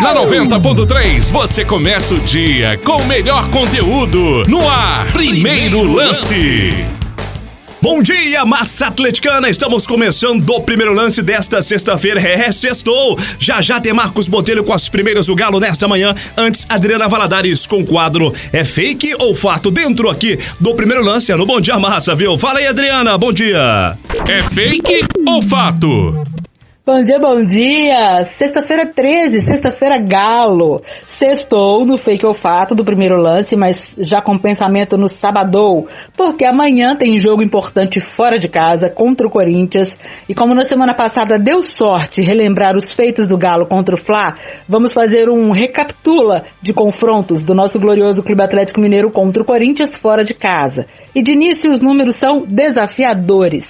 Na 90.3 você começa o dia com o melhor conteúdo no ar. Primeiro lance. Bom dia, massa atleticana! Estamos começando o primeiro lance desta sexta-feira. É, sextou! Já já tem Marcos Botelho com as primeiras do Galo nesta manhã. Antes, Adriana Valadares com o quadro É Fake ou Fato? Dentro aqui do primeiro lance no Bom Dia Massa, viu? Fala aí, Adriana, bom dia! É fake ou fato? Bom dia, bom dia! Sexta-feira 13, sexta-feira galo. Sextou no fake ou fato do primeiro lance, mas já com pensamento no sabadou, porque amanhã tem jogo importante fora de casa contra o Corinthians. E como na semana passada deu sorte relembrar os feitos do Galo contra o Fla, vamos fazer um recapitula de confrontos do nosso glorioso Clube Atlético Mineiro contra o Corinthians fora de casa. E de início os números são desafiadores.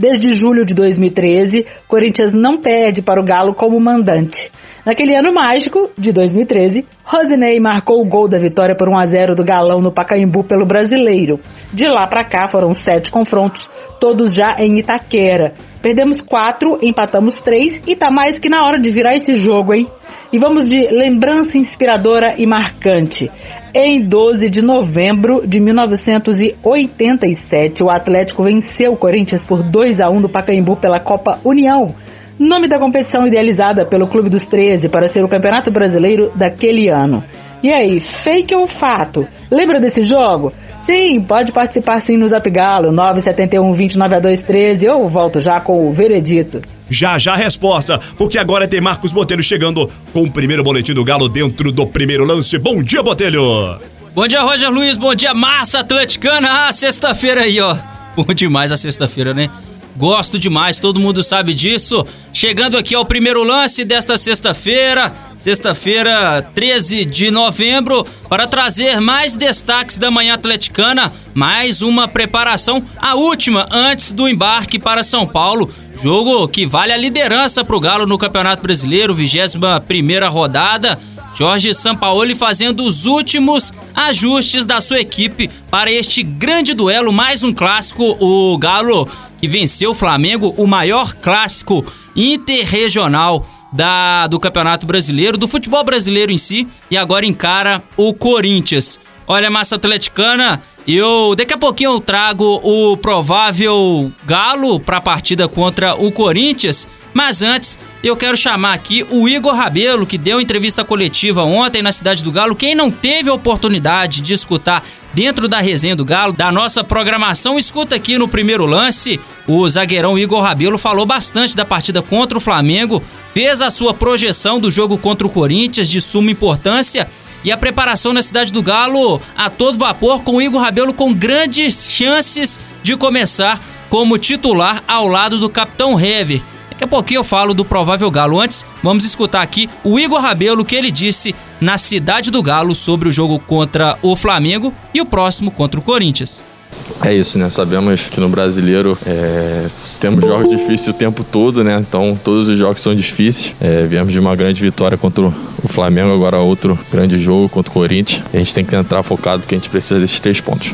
Desde julho de 2013, Corinthians não perde para o Galo como mandante. Naquele ano mágico, de 2013, Rosinei marcou o gol da vitória por 1 a 0 do Galão no Pacaembu pelo Brasileiro. De lá para cá foram sete confrontos, todos já em Itaquera. Perdemos quatro, empatamos três e tá mais que na hora de virar esse jogo, hein? E vamos de lembrança inspiradora e marcante. Em 12 de novembro de 1987, o Atlético venceu o Corinthians por 2 a 1 no Pacaembu pela Copa União, nome da competição idealizada pelo Clube dos 13 para ser o Campeonato Brasileiro daquele ano. E aí, fake ou fato? Lembra desse jogo? Sim, pode participar sim no Zap Galo, 971 29 Eu volto já com o veredito. Já já a resposta, porque agora tem Marcos Botelho chegando com o primeiro boletim do Galo dentro do primeiro lance. Bom dia, Botelho! Bom dia, Roger Luiz, bom dia, massa atleticana! Ah, sexta-feira aí, ó. Bom demais a sexta-feira, né? Gosto demais, todo mundo sabe disso. Chegando aqui ao primeiro lance desta sexta-feira, sexta-feira, 13 de novembro, para trazer mais destaques da manhã atleticana, mais uma preparação, a última antes do embarque para São Paulo. Jogo que vale a liderança para o Galo no Campeonato Brasileiro, 21 primeira rodada. Jorge Sampaoli fazendo os últimos ajustes da sua equipe para este grande duelo, mais um clássico, o Galo que venceu o Flamengo, o maior clássico interregional da, do Campeonato Brasileiro, do futebol brasileiro em si, e agora encara o Corinthians. Olha, massa atleticana, eu daqui a pouquinho eu trago o provável Galo para a partida contra o Corinthians, mas antes eu quero chamar aqui o Igor Rabelo, que deu entrevista coletiva ontem na Cidade do Galo. Quem não teve a oportunidade de escutar dentro da resenha do Galo, da nossa programação, escuta aqui no primeiro lance. O zagueirão Igor Rabelo falou bastante da partida contra o Flamengo, fez a sua projeção do jogo contra o Corinthians de suma importância e a preparação na Cidade do Galo a todo vapor com o Igor Rabelo com grandes chances de começar como titular ao lado do capitão Hever. Daqui a pouquinho eu falo do provável Galo. Antes, vamos escutar aqui o Igor Rabelo, que ele disse na Cidade do Galo sobre o jogo contra o Flamengo e o próximo contra o Corinthians. É isso, né? Sabemos que no brasileiro é, temos jogos difíceis o tempo todo, né? Então todos os jogos são difíceis. É, viemos de uma grande vitória contra o Flamengo, agora outro grande jogo contra o Corinthians. A gente tem que entrar focado que a gente precisa desses três pontos.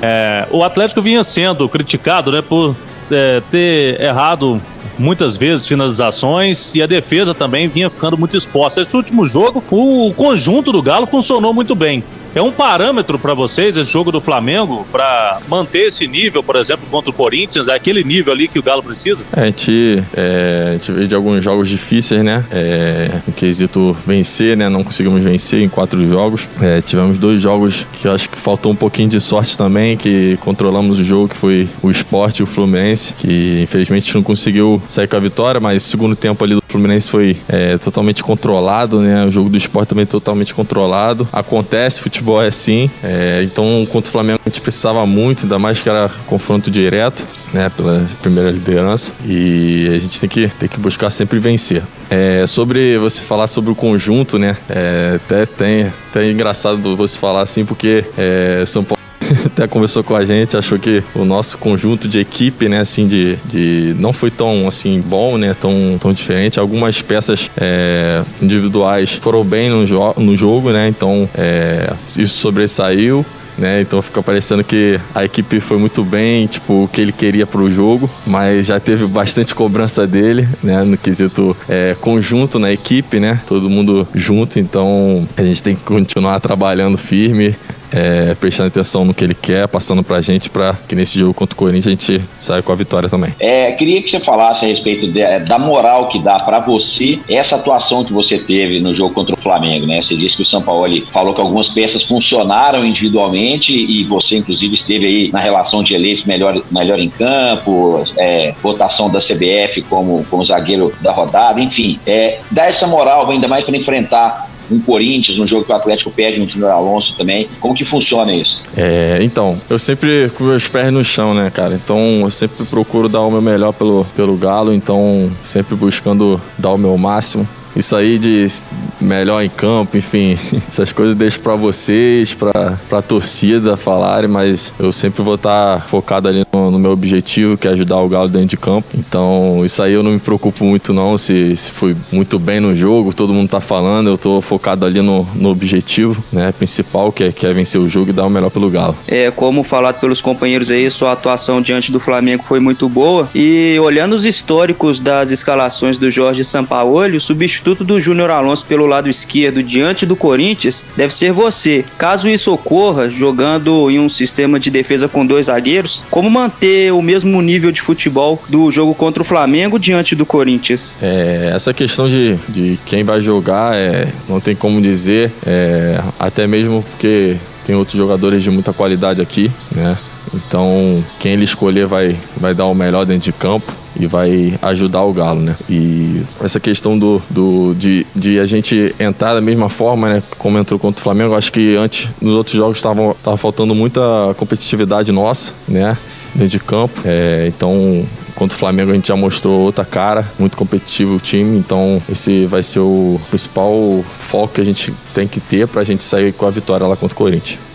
É, o Atlético vinha sendo criticado, né, por é, ter errado muitas vezes finalizações e a defesa também vinha ficando muito exposta. Esse último jogo, o conjunto do Galo funcionou muito bem. É um parâmetro para vocês esse jogo do Flamengo para manter esse nível, por exemplo, contra o Corinthians, é aquele nível ali que o Galo precisa? É, a, gente, é, a gente veio de alguns jogos difíceis, né? É, no quesito vencer, né? Não conseguimos vencer em quatro jogos. É, tivemos dois jogos que acho que faltou um pouquinho de sorte também, que controlamos o jogo, que foi o Esporte e o Fluminense, que infelizmente não conseguiu sair com a vitória, mas o segundo tempo ali do Fluminense foi é, totalmente controlado, né? O jogo do Esporte também totalmente controlado. Acontece, futebol futebol é assim. É, então, contra o Flamengo, a gente precisava muito, ainda mais que era confronto direto, né, pela primeira liderança. E a gente tem que, tem que buscar sempre vencer. É, sobre você falar sobre o conjunto, né? É, até tem até engraçado você falar assim, porque é, São Paulo até conversou com a gente, achou que o nosso conjunto de equipe, né, assim, de, de não foi tão assim bom, né, tão, tão diferente. Algumas peças é, individuais foram bem no, jo no jogo, né, então é, isso sobressaiu. né? Então fica parecendo que a equipe foi muito bem, tipo, o que ele queria pro jogo, mas já teve bastante cobrança dele, né? No quesito é, conjunto na equipe, né? Todo mundo junto, então a gente tem que continuar trabalhando firme, é, prestando atenção no que ele quer, passando pra gente para que nesse jogo contra o Corinthians a gente saia com a vitória também. É, queria que você falasse a respeito de, é, da moral que dá para você essa atuação que você teve no jogo contra o Flamengo, né? Você disse que o São Paulo falou que algumas peças funcionaram individualmente e você, inclusive, esteve aí na relação de eleitos melhor, melhor em campo, é, votação da CBF como, como zagueiro da rodada, enfim. É, dá essa moral ainda mais para enfrentar um Corinthians, um jogo que o Atlético perde, um Júnior Alonso também. Como que funciona isso? É, então, eu sempre com meus pés no chão, né, cara? Então, eu sempre procuro dar o meu melhor pelo, pelo Galo, então sempre buscando dar o meu máximo. Isso aí de melhor em campo, enfim, essas coisas deixo para vocês, para a torcida falarem, mas eu sempre vou estar tá focado ali no, meu objetivo, que é ajudar o Galo dentro de campo. Então, isso aí eu não me preocupo muito não, se, se foi muito bem no jogo, todo mundo tá falando, eu tô focado ali no, no objetivo, né, principal, que é, que é vencer o jogo e dar o melhor pelo Galo. É, como falado pelos companheiros aí, sua atuação diante do Flamengo foi muito boa e olhando os históricos das escalações do Jorge Sampaoli, o substituto do Júnior Alonso pelo lado esquerdo diante do Corinthians deve ser você. Caso isso ocorra, jogando em um sistema de defesa com dois zagueiros, como manter o mesmo nível de futebol do jogo contra o Flamengo diante do Corinthians? É, essa questão de, de quem vai jogar é, não tem como dizer, é, até mesmo porque tem outros jogadores de muita qualidade aqui, né? Então, quem ele escolher vai, vai dar o melhor dentro de campo e vai ajudar o Galo, né? E essa questão do, do de, de a gente entrar da mesma forma, né? Como entrou contra o Flamengo, acho que antes nos outros jogos estava tava faltando muita competitividade nossa, né? Dentro de campo. É, então Contra o Flamengo a gente já mostrou outra cara, muito competitivo o time, então esse vai ser o principal foco que a gente tem que ter para a gente sair com a vitória lá contra o Corinthians.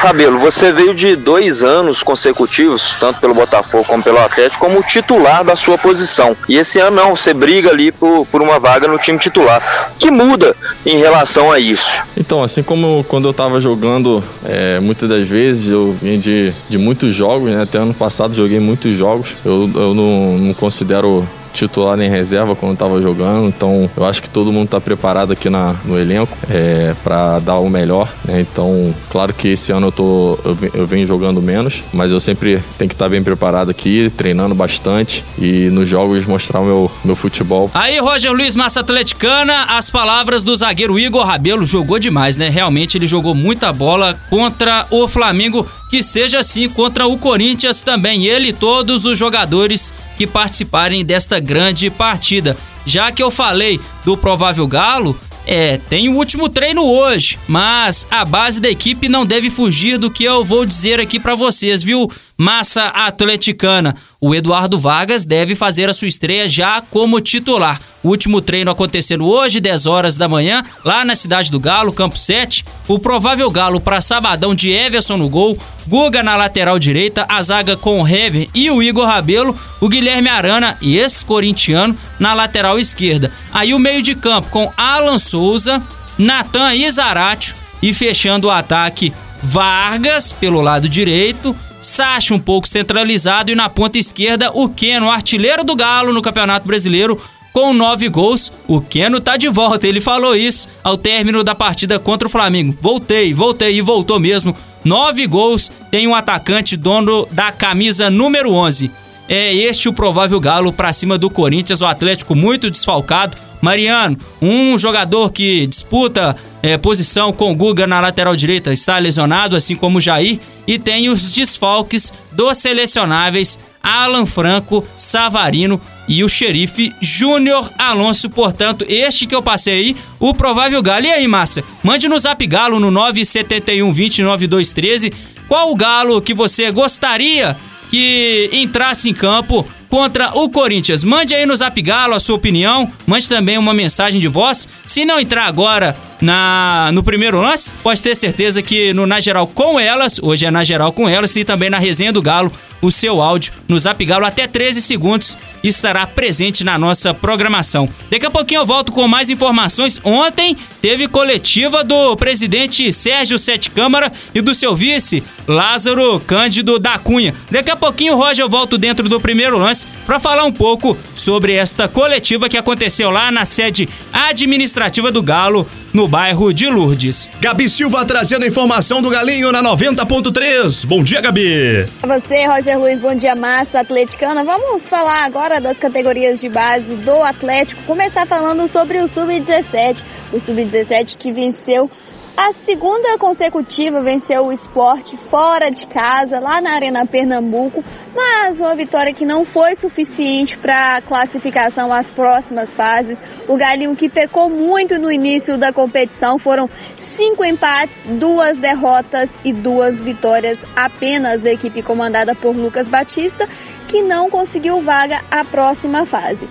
Rabelo, você veio de dois anos consecutivos, tanto pelo Botafogo como pelo Atlético, como titular da sua posição. E esse ano não, você briga ali por, por uma vaga no time titular. O que muda em relação a isso? Então, assim como quando eu estava jogando, é, muitas das vezes eu vim de, de muitos jogos, né? até ano passado joguei muitos jogos. Eu, eu não, não considero titular nem reserva quando estava jogando, então eu acho que todo mundo está preparado aqui na, no elenco é, para dar o melhor. Né? Então, claro que esse ano eu, tô, eu, eu venho jogando menos, mas eu sempre tenho que estar tá bem preparado aqui, treinando bastante e nos jogos mostrar o meu, meu futebol. Aí, Roger Luiz, massa atleticana, as palavras do zagueiro Igor Rabelo jogou demais, né? Realmente ele jogou muita bola contra o Flamengo, que seja assim contra o Corinthians também. Ele e todos os jogadores que participarem desta grande partida. Já que eu falei do provável Galo, é, tem o último treino hoje, mas a base da equipe não deve fugir do que eu vou dizer aqui para vocês, viu? Massa atleticana. O Eduardo Vargas deve fazer a sua estreia já como titular. O último treino acontecendo hoje, 10 horas da manhã, lá na cidade do Galo, campo 7. O provável Galo para sabadão de Everson no gol, Guga na lateral direita, a zaga com o Hever e o Igor Rabelo, o Guilherme Arana, ex-corintiano, na lateral esquerda. Aí o meio de campo com Alan Souza, Natan Izaratio e fechando o ataque Vargas pelo lado direito, Sacha um pouco centralizado e na ponta esquerda o Keno, artilheiro do Galo no Campeonato Brasileiro, com nove gols. O Keno tá de volta, ele falou isso ao término da partida contra o Flamengo. Voltei, voltei e voltou mesmo. Nove gols, tem um atacante dono da camisa número 11. É este o provável Galo para cima do Corinthians, o Atlético muito desfalcado. Mariano, um jogador que disputa é, posição com Guga na lateral direita, está lesionado, assim como o Jair, e tem os desfalques dos selecionáveis Alan Franco, Savarino e o xerife Júnior Alonso. Portanto, este que eu passei aí, o provável Galo. E aí, Márcia? Mande no Zap Galo no 971 20 9213 qual o Galo que você gostaria que entrasse em campo contra o Corinthians. Mande aí no Zap Galo a sua opinião, mande também uma mensagem de voz Se não entrar agora na no primeiro lance, pode ter certeza que no Na Geral com elas, hoje é Na Geral com elas, e também na resenha do Galo, o seu áudio no Zap Galo até 13 segundos estará presente na nossa programação. Daqui a pouquinho eu volto com mais informações. Ontem teve coletiva do presidente Sérgio Sete Câmara e do seu vice Lázaro Cândido da Cunha. Daqui a pouquinho, Roger, eu volto dentro do primeiro lance para falar um pouco sobre esta coletiva que aconteceu lá na sede administrativa do Galo, no bairro de Lourdes. Gabi Silva trazendo informação do Galinho na 90.3. Bom dia, Gabi. Você, Roger Luiz, bom dia, massa atleticana. Vamos falar agora das categorias de base do Atlético. Começar falando sobre o Sub-17. O Sub-17 que venceu a segunda consecutiva venceu o esporte fora de casa, lá na Arena Pernambuco, mas uma vitória que não foi suficiente para a classificação às próximas fases. O Galinho que pecou muito no início da competição foram cinco empates, duas derrotas e duas vitórias apenas da equipe comandada por Lucas Batista, que não conseguiu vaga à próxima fase.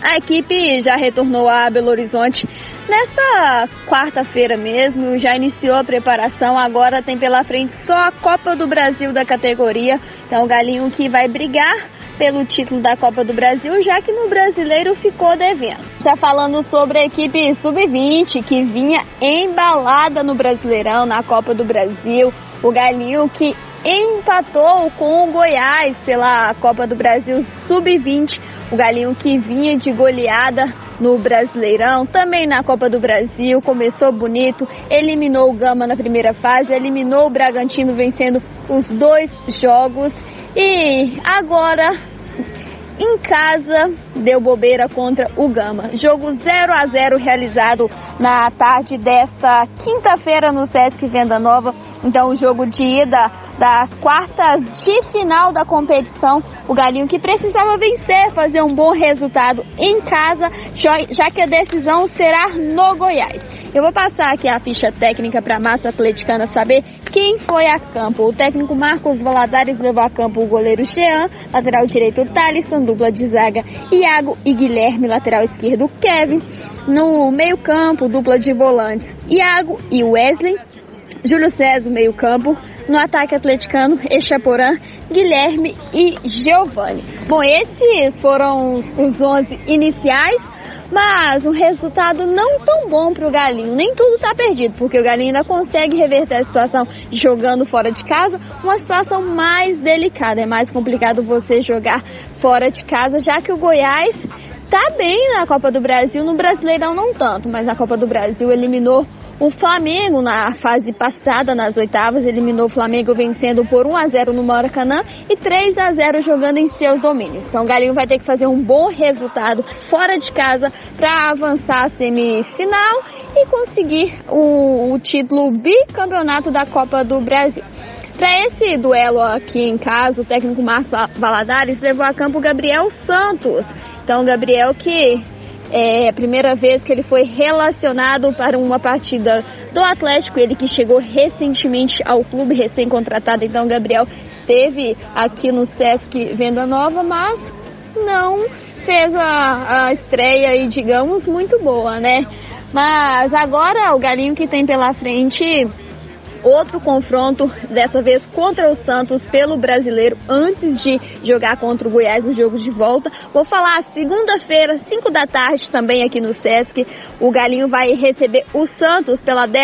A equipe já retornou a Belo Horizonte nesta quarta-feira mesmo, já iniciou a preparação, agora tem pela frente só a Copa do Brasil da categoria. Então o Galinho que vai brigar pelo título da Copa do Brasil, já que no brasileiro ficou devendo. Já falando sobre a equipe sub-20 que vinha embalada no Brasileirão, na Copa do Brasil, o Galinho que empatou com o Goiás pela Copa do Brasil sub-20 o Galinho que vinha de goleada no Brasileirão, também na Copa do Brasil, começou bonito, eliminou o Gama na primeira fase, eliminou o Bragantino vencendo os dois jogos e agora em casa deu bobeira contra o Gama. Jogo 0 a 0 realizado na tarde desta quinta-feira no Sesc Venda Nova. Então o jogo de ida das quartas de final da competição. O Galinho que precisava vencer, fazer um bom resultado em casa, já que a decisão será no Goiás. Eu vou passar aqui a ficha técnica para a massa atleticana saber quem foi a campo. O técnico Marcos Valadares levou a campo o goleiro Jean, lateral direito Thalisson, dupla de zaga Iago e Guilherme, lateral esquerdo Kevin. No meio campo, dupla de volantes Iago e Wesley. Júlio César, meio campo. No ataque atleticano, Echaporã, Guilherme e Giovanni. Bom, esses foram os 11 iniciais, mas um resultado não tão bom para o Galinho. Nem tudo está perdido, porque o Galinho ainda consegue reverter a situação jogando fora de casa, uma situação mais delicada. É mais complicado você jogar fora de casa, já que o Goiás está bem na Copa do Brasil, no Brasileirão não tanto, mas na Copa do Brasil eliminou o Flamengo, na fase passada, nas oitavas, eliminou o Flamengo vencendo por 1 a 0 no Maracanã e 3 a 0 jogando em seus domínios. Então o Galinho vai ter que fazer um bom resultado fora de casa para avançar a semifinal e conseguir o, o título bicampeonato da Copa do Brasil. Para esse duelo aqui em casa, o técnico Marcos Valadares levou a campo Gabriel Santos. Então, Gabriel que é a primeira vez que ele foi relacionado para uma partida do Atlético, ele que chegou recentemente ao clube, recém-contratado, então Gabriel esteve aqui no Sesc Venda Nova, mas não fez a, a estreia aí, digamos, muito boa, né? Mas agora o Galinho que tem pela frente outro confronto, dessa vez contra o Santos pelo brasileiro, antes de jogar contra o Goiás no jogo de volta. Vou falar segunda-feira, 5 da tarde, também aqui no Sesc. O Galinho vai receber o Santos pela 12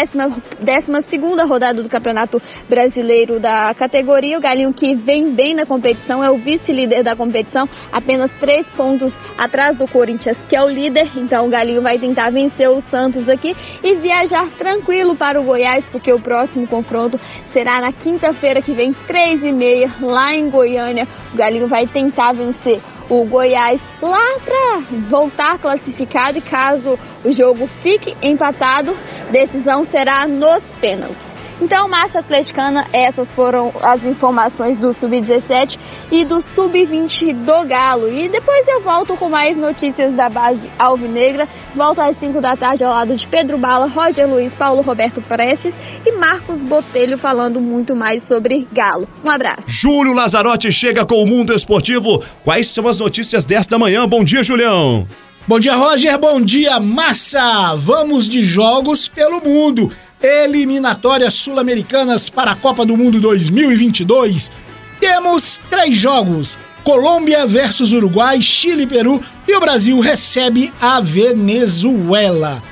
décima segunda rodada do Campeonato Brasileiro da categoria. O Galinho que vem bem na competição, é o vice-líder da competição, apenas três pontos atrás do Corinthians, que é o líder. Então o Galinho vai tentar vencer o Santos aqui e viajar tranquilo para o Goiás, porque o próximo próximo confronto será na quinta-feira que vem, três e meia, lá em Goiânia. O Galinho vai tentar vencer o Goiás lá para voltar classificado e caso o jogo fique empatado, decisão será nos pênaltis. Então, massa atleticana, essas foram as informações do Sub-17 e do Sub-20 do Galo. E depois eu volto com mais notícias da base alvinegra. Volto às 5 da tarde ao lado de Pedro Bala, Roger Luiz, Paulo Roberto Prestes e Marcos Botelho falando muito mais sobre Galo. Um abraço. Júlio Lazarotti chega com o Mundo Esportivo. Quais são as notícias desta manhã? Bom dia, Julião. Bom dia, Roger. Bom dia, massa. Vamos de jogos pelo mundo. Eliminatórias sul-americanas para a Copa do Mundo 2022. Temos três jogos: Colômbia versus Uruguai, Chile e Peru. E o Brasil recebe a Venezuela.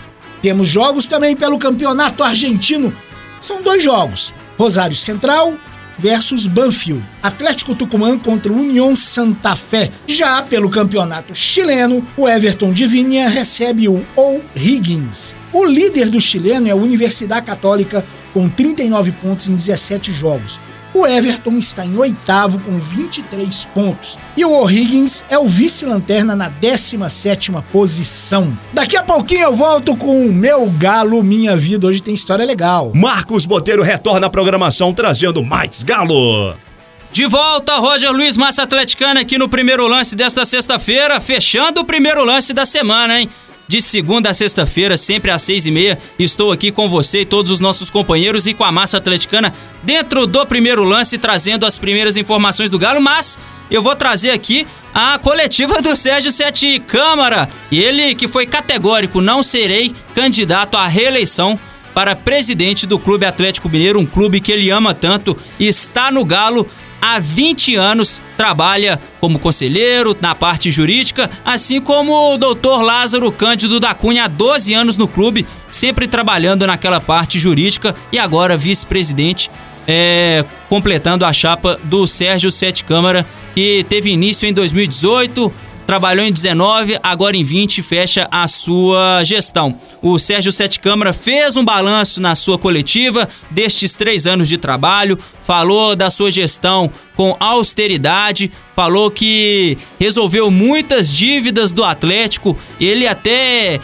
Temos jogos também pelo Campeonato Argentino. São dois jogos: Rosário Central versus Banfield. Atlético Tucumã contra União Santa Fé. Já pelo campeonato chileno, o Everton de Vinha recebe o O'Higgins. O líder do chileno é a Universidade Católica com 39 pontos em 17 jogos. O Everton está em oitavo com 23 pontos. E o O'Higgins é o vice-lanterna na 17ª posição. Daqui a pouquinho eu volto com o meu galo, minha vida. Hoje tem história legal. Marcos Boteiro retorna à programação trazendo mais galo. De volta, Roger Luiz Massa Atleticana aqui no primeiro lance desta sexta-feira, fechando o primeiro lance da semana, hein? De segunda a sexta-feira, sempre às seis e meia. Estou aqui com você e todos os nossos companheiros e com a massa atleticana dentro do primeiro lance, trazendo as primeiras informações do Galo, mas eu vou trazer aqui a coletiva do Sérgio Sete Câmara. Ele que foi categórico, não serei candidato à reeleição para presidente do Clube Atlético Mineiro, um clube que ele ama tanto, está no Galo há 20 anos trabalha como conselheiro na parte jurídica, assim como o doutor Lázaro Cândido da Cunha há 12 anos no clube, sempre trabalhando naquela parte jurídica e agora vice-presidente, é, completando a chapa do Sérgio Sete Câmara, que teve início em 2018 trabalhou em 19, agora em 20 fecha a sua gestão. O Sérgio Sete Câmara fez um balanço na sua coletiva destes três anos de trabalho, falou da sua gestão com austeridade, falou que resolveu muitas dívidas do Atlético, ele até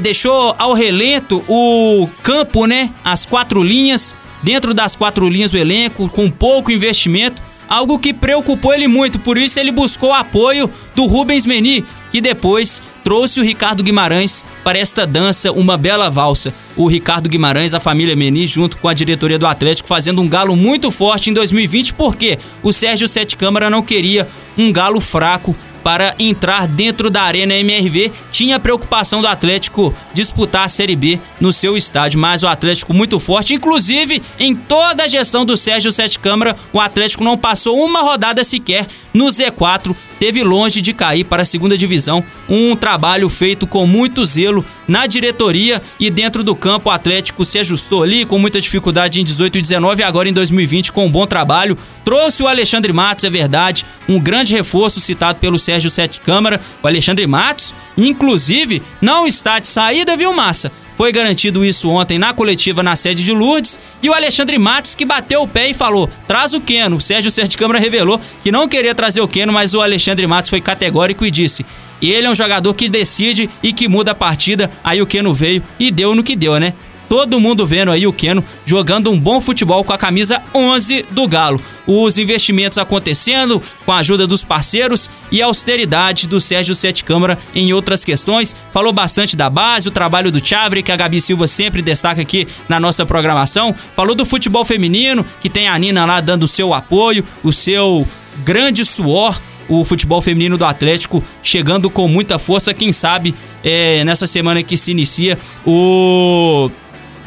deixou ao relento o campo, né? As quatro linhas, dentro das quatro linhas o elenco, com pouco investimento algo que preocupou ele muito, por isso ele buscou apoio do Rubens Meni, que depois trouxe o Ricardo Guimarães para esta dança, uma bela valsa. O Ricardo Guimarães, a família Meni, junto com a diretoria do Atlético, fazendo um galo muito forte em 2020, porque o Sérgio Sete Câmara não queria um galo fraco para entrar dentro da Arena MRV. Tinha preocupação do Atlético disputar a Série B no seu estádio, mas o Atlético muito forte. Inclusive, em toda a gestão do Sérgio Sete Câmara, o Atlético não passou uma rodada sequer no Z4 teve longe de cair para a segunda divisão. Um trabalho feito com muito zelo na diretoria e dentro do campo. O Atlético se ajustou ali com muita dificuldade em 18 e 19 e agora em 2020 com um bom trabalho. Trouxe o Alexandre Matos, é verdade, um grande reforço citado pelo Sérgio Sete Câmara. O Alexandre Matos, inclusive, não está de saída, viu, Massa? Foi garantido isso ontem na coletiva na sede de Lourdes e o Alexandre Matos que bateu o pé e falou: traz o Keno. O Sérgio Sérgio Câmara revelou que não queria trazer o Keno, mas o Alexandre Matos foi categórico e disse: ele é um jogador que decide e que muda a partida. Aí o Keno veio e deu no que deu, né? Todo mundo vendo aí o Keno jogando um bom futebol com a camisa 11 do Galo. Os investimentos acontecendo com a ajuda dos parceiros e a austeridade do Sérgio Sete Câmara em outras questões. Falou bastante da base, o trabalho do Chavre, que a Gabi Silva sempre destaca aqui na nossa programação. Falou do futebol feminino, que tem a Nina lá dando o seu apoio, o seu grande suor o futebol feminino do Atlético chegando com muita força. Quem sabe é, nessa semana que se inicia o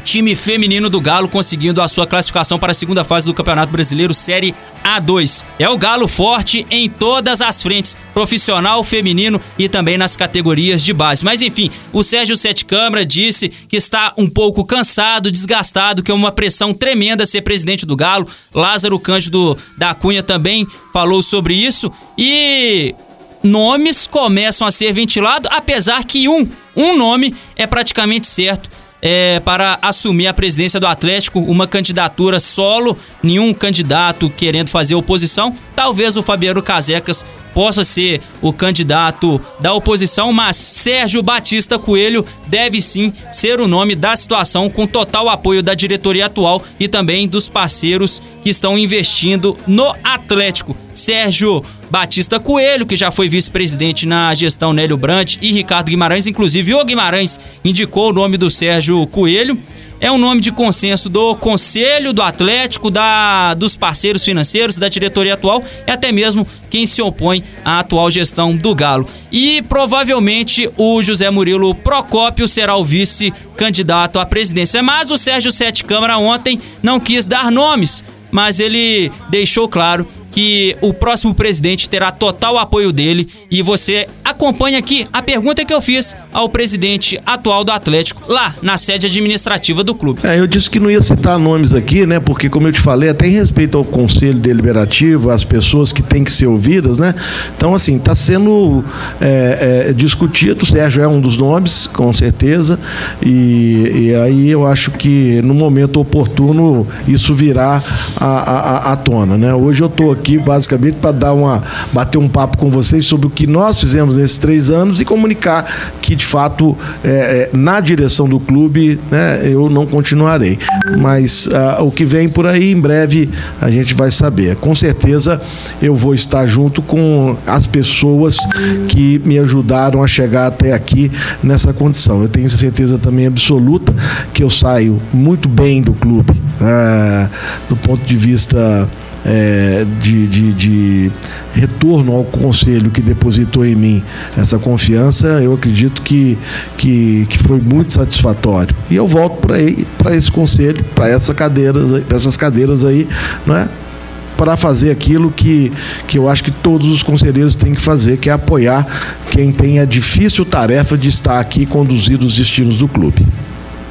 time feminino do Galo conseguindo a sua classificação para a segunda fase do Campeonato Brasileiro Série A2. É o Galo forte em todas as frentes, profissional, feminino e também nas categorias de base. Mas enfim, o Sérgio Sete Câmara disse que está um pouco cansado, desgastado, que é uma pressão tremenda ser presidente do Galo. Lázaro Cândido da Cunha também falou sobre isso e nomes começam a ser ventilados, apesar que um, um nome é praticamente certo é, para assumir a presidência do Atlético, uma candidatura solo, nenhum candidato querendo fazer oposição. Talvez o Fabiano Casecas possa ser o candidato da oposição, mas Sérgio Batista Coelho deve sim ser o nome da situação, com total apoio da diretoria atual e também dos parceiros que estão investindo no Atlético. Sérgio Batista Coelho, que já foi vice-presidente na gestão Nélio Brandt e Ricardo Guimarães, inclusive o Guimarães indicou o nome do Sérgio Coelho. é um nome de consenso do Conselho, do Atlético, da, dos parceiros financeiros, da diretoria atual e até mesmo quem se opõe à atual gestão do Galo. E provavelmente o José Murilo Procópio será o vice-candidato à presidência. Mas o Sérgio Sete Câmara ontem não quis dar nomes, mas ele deixou claro que o próximo presidente terá total apoio dele e você acompanha aqui a pergunta que eu fiz ao presidente atual do Atlético lá na sede administrativa do clube. É, eu disse que não ia citar nomes aqui, né? Porque como eu te falei, até em respeito ao conselho deliberativo, às pessoas que têm que ser ouvidas, né? Então assim está sendo é, é, discutido. O Sérgio é um dos nomes, com certeza, e, e, aí eu acho que no momento oportuno isso virá à, tona, né? Hoje eu estou aqui aqui basicamente para dar uma bater um papo com vocês sobre o que nós fizemos nesses três anos e comunicar que de fato é, é, na direção do clube né, eu não continuarei. Mas ah, o que vem por aí em breve a gente vai saber. Com certeza eu vou estar junto com as pessoas que me ajudaram a chegar até aqui nessa condição. Eu tenho certeza também absoluta que eu saio muito bem do clube, é, do ponto de vista é, de, de, de, retorno ao conselho que depositou em mim essa confiança, eu acredito que, que, que foi muito satisfatório. E eu volto para esse conselho, para essa cadeiras, essas cadeiras aí, né? para fazer aquilo que, que eu acho que todos os conselheiros têm que fazer, que é apoiar quem tem a difícil tarefa de estar aqui conduzir os destinos do clube.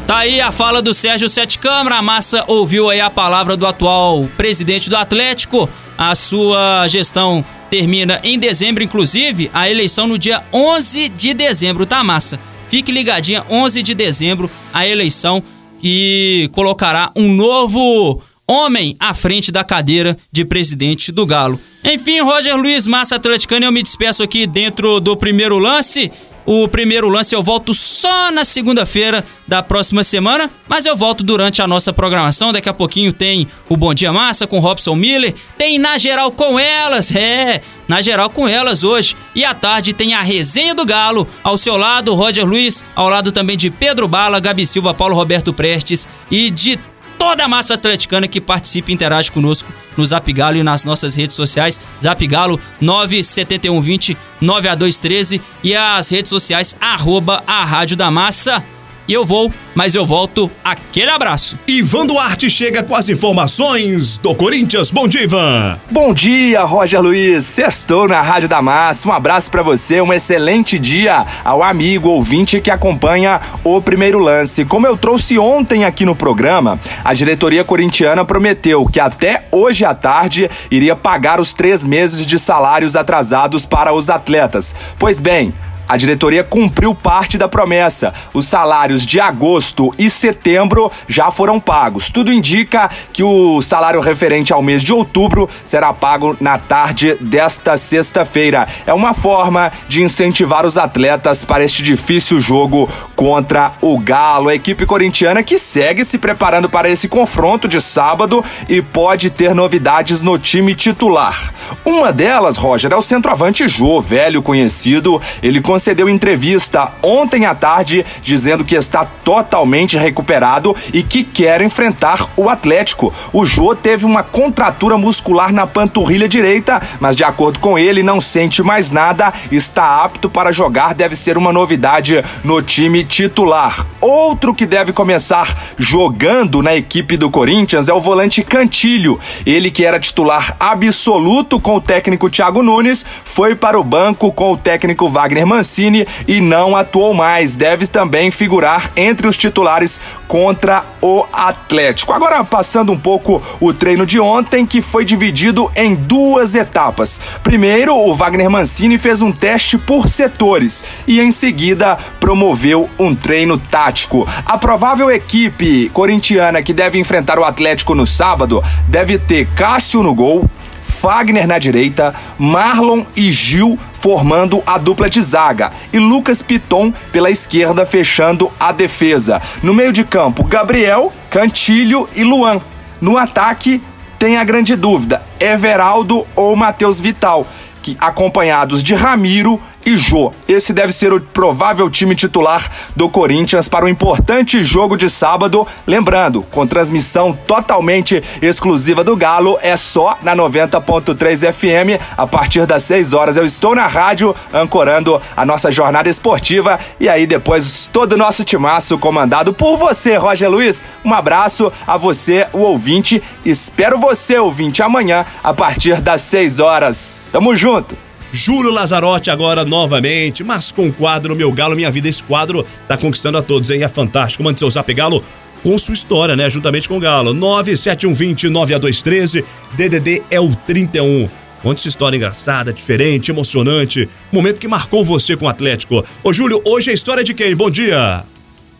Tá aí a fala do Sérgio Sete Câmara. A massa ouviu aí a palavra do atual presidente do Atlético. A sua gestão termina em dezembro, inclusive, a eleição no dia 11 de dezembro, tá, massa? Fique ligadinha, 11 de dezembro, a eleição que colocará um novo homem à frente da cadeira de presidente do Galo. Enfim, Roger Luiz, massa atleticana, eu me despeço aqui dentro do primeiro lance. O primeiro lance eu volto só na segunda-feira da próxima semana, mas eu volto durante a nossa programação. Daqui a pouquinho tem o Bom Dia Massa com Robson Miller, tem Na Geral com Elas, é, Na Geral com Elas hoje. E à tarde tem a Resenha do Galo, ao seu lado Roger Luiz, ao lado também de Pedro Bala, Gabi Silva, Paulo Roberto Prestes e de toda a massa atleticana que participa e interage conosco no Zap Galo e nas nossas redes sociais. Zap Galo 97120 9A213 e as redes sociais arroba a Rádio da Massa. E eu vou, mas eu volto. Aquele abraço. Ivan Duarte chega com as informações do Corinthians. Bom dia, Ivan. Bom dia, Roger Luiz. Sextou na Rádio da Massa. Um abraço para você, um excelente dia ao amigo ouvinte que acompanha o primeiro lance. Como eu trouxe ontem aqui no programa, a diretoria corintiana prometeu que até hoje à tarde iria pagar os três meses de salários atrasados para os atletas. Pois bem, a diretoria cumpriu parte da promessa. Os salários de agosto e setembro já foram pagos. Tudo indica que o salário referente ao mês de outubro será pago na tarde desta sexta-feira. É uma forma de incentivar os atletas para este difícil jogo contra o Galo. A equipe corintiana que segue se preparando para esse confronto de sábado e pode ter novidades no time titular. Uma delas, Roger, é o centroavante Jô, velho conhecido. Ele concedeu entrevista ontem à tarde dizendo que está totalmente recuperado e que quer enfrentar o Atlético. O Jô teve uma contratura muscular na panturrilha direita, mas de acordo com ele, não sente mais nada, está apto para jogar, deve ser uma novidade no time titular. Outro que deve começar jogando na equipe do Corinthians é o volante Cantilho. Ele que era titular absoluto com o técnico Thiago Nunes, foi para o banco com o técnico Wagner Mancini Mancini e não atuou mais. Deve também figurar entre os titulares contra o Atlético. Agora, passando um pouco o treino de ontem, que foi dividido em duas etapas. Primeiro, o Wagner Mancini fez um teste por setores e, em seguida, promoveu um treino tático. A provável equipe corintiana que deve enfrentar o Atlético no sábado deve ter Cássio no gol. Fagner na direita, Marlon e Gil formando a dupla de zaga e Lucas Piton pela esquerda fechando a defesa. No meio de campo, Gabriel, Cantilho e Luan. No ataque, tem a grande dúvida: Everaldo ou Matheus Vital, que acompanhados de Ramiro e Jô. Esse deve ser o provável time titular do Corinthians para o importante jogo de sábado. Lembrando, com transmissão totalmente exclusiva do Galo, é só na 90.3 FM. A partir das 6 horas eu estou na rádio ancorando a nossa jornada esportiva e aí depois todo o nosso timaço comandado por você, Roger Luiz. Um abraço a você, o ouvinte. Espero você, ouvinte, amanhã a partir das 6 horas. Tamo junto! Júlio Lazarotti agora novamente, mas com o quadro Meu Galo, Minha Vida. Esse quadro tá conquistando a todos, hein? É fantástico. Mande seu zap Galo com sua história, né? Juntamente com o Galo. 97120 9213 DDD é o 31. Conte sua história engraçada, diferente, emocionante. Momento que marcou você com o Atlético. Ô, Júlio, hoje é história de quem? Bom dia!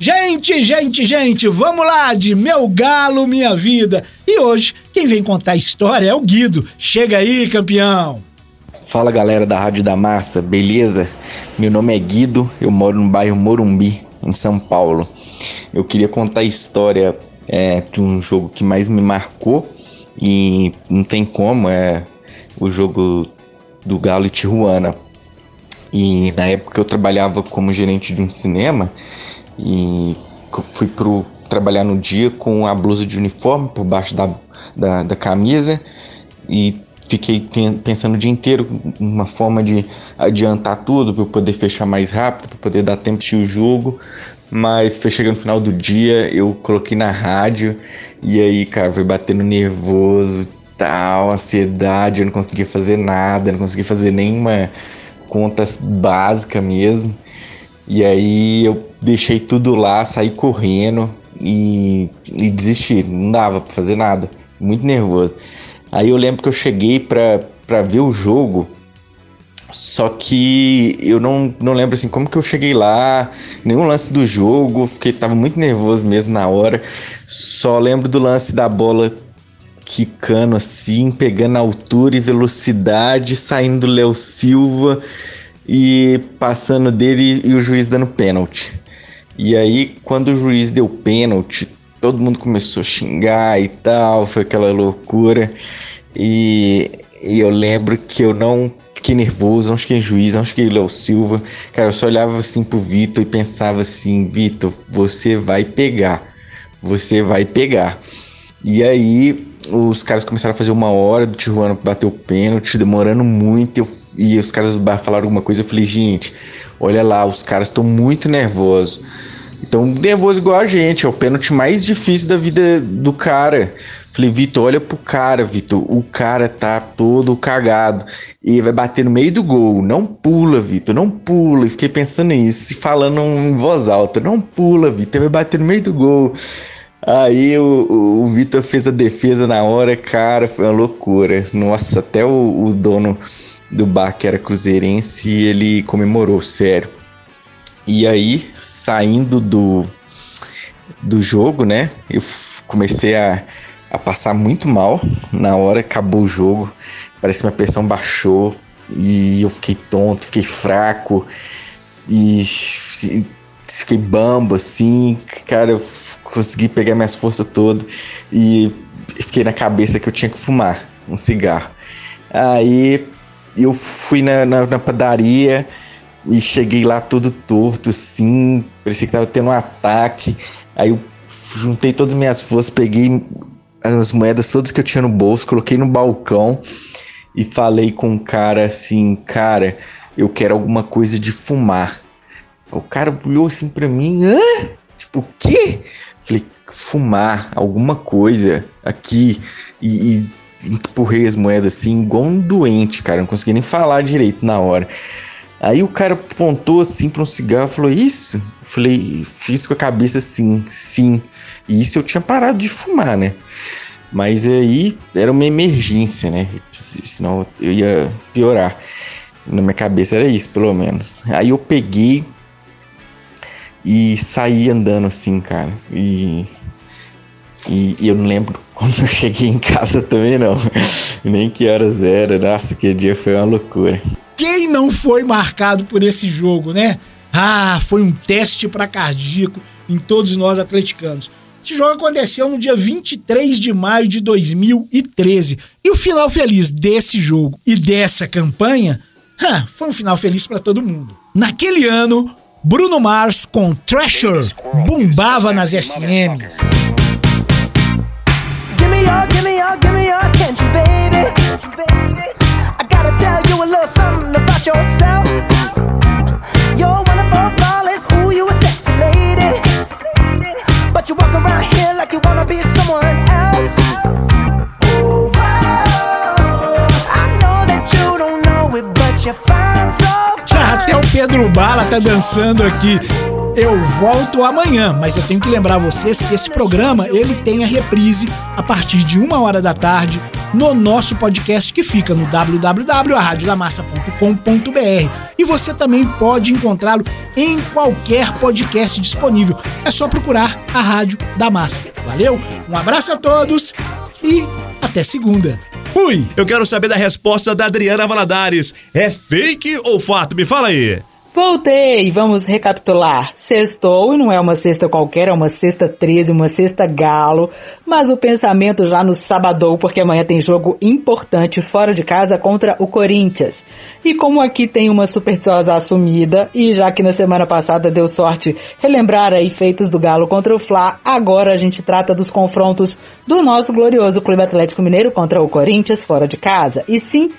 Gente, gente, gente, vamos lá de Meu Galo, Minha Vida. E hoje, quem vem contar a história é o Guido. Chega aí, campeão! Fala galera da Rádio da Massa, beleza? Meu nome é Guido, eu moro no bairro Morumbi, em São Paulo. Eu queria contar a história é, de um jogo que mais me marcou e não tem como, é o jogo do Galo e Tijuana. E na época eu trabalhava como gerente de um cinema e fui pro trabalhar no dia com a blusa de uniforme por baixo da, da, da camisa e fiquei pensando o dia inteiro uma forma de adiantar tudo para poder fechar mais rápido, para poder dar tempo de o jogo. Mas foi chegando no final do dia, eu coloquei na rádio e aí, cara, foi batendo nervoso, tal, ansiedade, eu não conseguia fazer nada, não conseguia fazer nenhuma conta básica mesmo. E aí eu deixei tudo lá, saí correndo e, e desisti, não dava para fazer nada, muito nervoso. Aí eu lembro que eu cheguei para ver o jogo, só que eu não, não lembro assim como que eu cheguei lá, nenhum lance do jogo, fiquei tava muito nervoso mesmo na hora. Só lembro do lance da bola quicando assim, pegando altura e velocidade, saindo do Léo Silva e passando dele e o juiz dando pênalti. E aí, quando o juiz deu pênalti, todo mundo começou a xingar e tal, foi aquela loucura. E, e eu lembro que eu não fiquei nervoso, não fiquei juiz, não fiquei Léo Silva. Cara, eu só olhava assim pro Vitor e pensava assim: Vitor, você vai pegar, você vai pegar. E aí os caras começaram a fazer uma hora do Tijuana bater o pênalti, demorando muito. Eu, e os caras falaram alguma coisa. Eu falei: gente, olha lá, os caras estão muito nervosos. Então, nervoso igual a gente, é o pênalti mais difícil da vida do cara. Falei, Vitor, olha pro cara, Vitor. O cara tá todo cagado. E vai bater no meio do gol. Não pula, Vitor, não pula. E fiquei pensando nisso, falando em voz alta. Não pula, Vitor, vai bater no meio do gol. Aí o, o, o Vitor fez a defesa na hora, cara, foi uma loucura. Nossa, até o, o dono do bar, que era cruzeirense, ele comemorou, sério. E aí, saindo do, do jogo, né? Eu comecei a, a passar muito mal na hora acabou o jogo. Parece que minha pressão baixou e eu fiquei tonto, fiquei fraco e fiquei bambo assim. Cara, eu consegui pegar minhas forças todas e fiquei na cabeça que eu tinha que fumar um cigarro. Aí eu fui na, na, na padaria e cheguei lá todo torto, assim, parecia que tava tendo um ataque. Aí eu juntei todas as minhas forças, peguei as moedas todas que eu tinha no bolso, coloquei no balcão e falei com o cara assim, cara, eu quero alguma coisa de fumar. O cara olhou assim pra mim, hã? Tipo, o quê? Falei, fumar, alguma coisa aqui. E, e empurrei as moedas assim, igual um doente, cara. Não consegui nem falar direito na hora. Aí o cara apontou assim para um cigarro e falou: Isso? Eu falei, fiz com a cabeça assim, sim. E isso eu tinha parado de fumar, né? Mas aí era uma emergência, né? Senão eu ia piorar. Na minha cabeça era isso, pelo menos. Aí eu peguei e saí andando assim, cara. E, e, e eu não lembro quando eu cheguei em casa também, não. Nem que horas era. Nossa, que dia foi uma loucura. Quem não foi marcado por esse jogo, né? Ah, foi um teste para cardíaco em todos nós atleticanos. Esse jogo aconteceu no dia 23 de maio de 2013. E o final feliz desse jogo e dessa campanha foi um final feliz para todo mundo. Naquele ano, Bruno Mars com Treasure bombava nas FMs. Give me your, give me your, give me your attention, baby. I gotta tell you something about yourself. You're flawless, ooh, you a sexy lady. But you walk around here like you wanna be someone else. Ooh, I know that you don't know it, but you're fine so Até o Pedro Bala tá dançando aqui. Eu volto amanhã, mas eu tenho que lembrar vocês que esse programa ele tem a reprise a partir de uma hora da tarde no nosso podcast que fica no www.radiodamassa.com.br e você também pode encontrá-lo em qualquer podcast disponível. É só procurar a Rádio da Massa. Valeu? Um abraço a todos e até segunda. Fui! Eu quero saber da resposta da Adriana Valadares. É fake ou fato? Me fala aí. Voltei, vamos recapitular. Sextou e não é uma sexta qualquer, é uma sexta 13, uma sexta galo, mas o pensamento já no sabadou, porque amanhã tem jogo importante fora de casa contra o Corinthians. E como aqui tem uma supersticiosa assumida, e já que na semana passada deu sorte relembrar aí feitos do Galo contra o Fla, agora a gente trata dos confrontos do nosso glorioso Clube Atlético Mineiro contra o Corinthians fora de casa. E sim,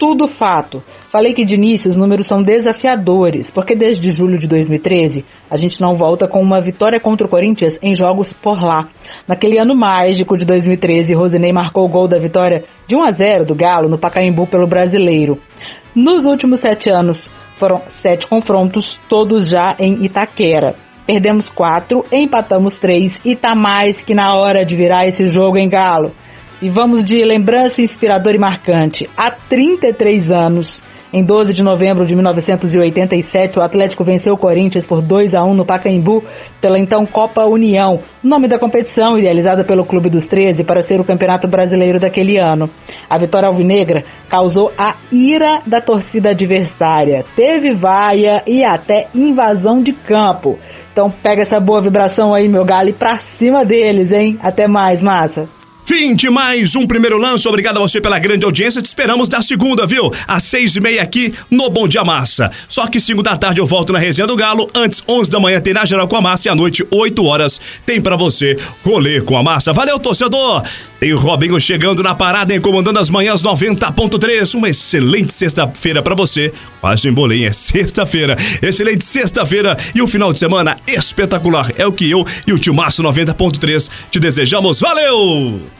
tudo fato. Falei que de início os números são desafiadores, porque desde julho de 2013 a gente não volta com uma vitória contra o Corinthians em jogos por lá. Naquele ano mágico de 2013, Rosinei marcou o gol da vitória de 1 a 0 do Galo no Pacaembu pelo Brasileiro. Nos últimos sete anos foram sete confrontos, todos já em Itaquera. Perdemos quatro, empatamos três e tá mais que na hora de virar esse jogo em Galo. E vamos de lembrança inspiradora e marcante. Há 33 anos, em 12 de novembro de 1987, o Atlético venceu o Corinthians por 2 a 1 no Pacaembu pela então Copa União, nome da competição idealizada pelo Clube dos 13 para ser o Campeonato Brasileiro daquele ano. A vitória alvinegra causou a ira da torcida adversária. Teve vaia e até invasão de campo. Então pega essa boa vibração aí, meu galo, e pra cima deles, hein? Até mais, massa! Fim de mais um primeiro lance. Obrigado a você pela grande audiência. Te esperamos na segunda, viu? Às seis e meia aqui no Bom Dia Massa. Só que cinco da tarde eu volto na Resenha do Galo. Antes, onze da manhã tem na Geral com a Massa. E à noite, oito horas, tem para você rolê com a Massa. Valeu, torcedor! O Robinho chegando na parada, hein, comandando as manhãs 90.3. Uma excelente sexta-feira para você. Quase embolei, é sexta-feira. Excelente sexta-feira e um final de semana espetacular. É o que eu e o Tio Márcio 90.3 te desejamos. Valeu!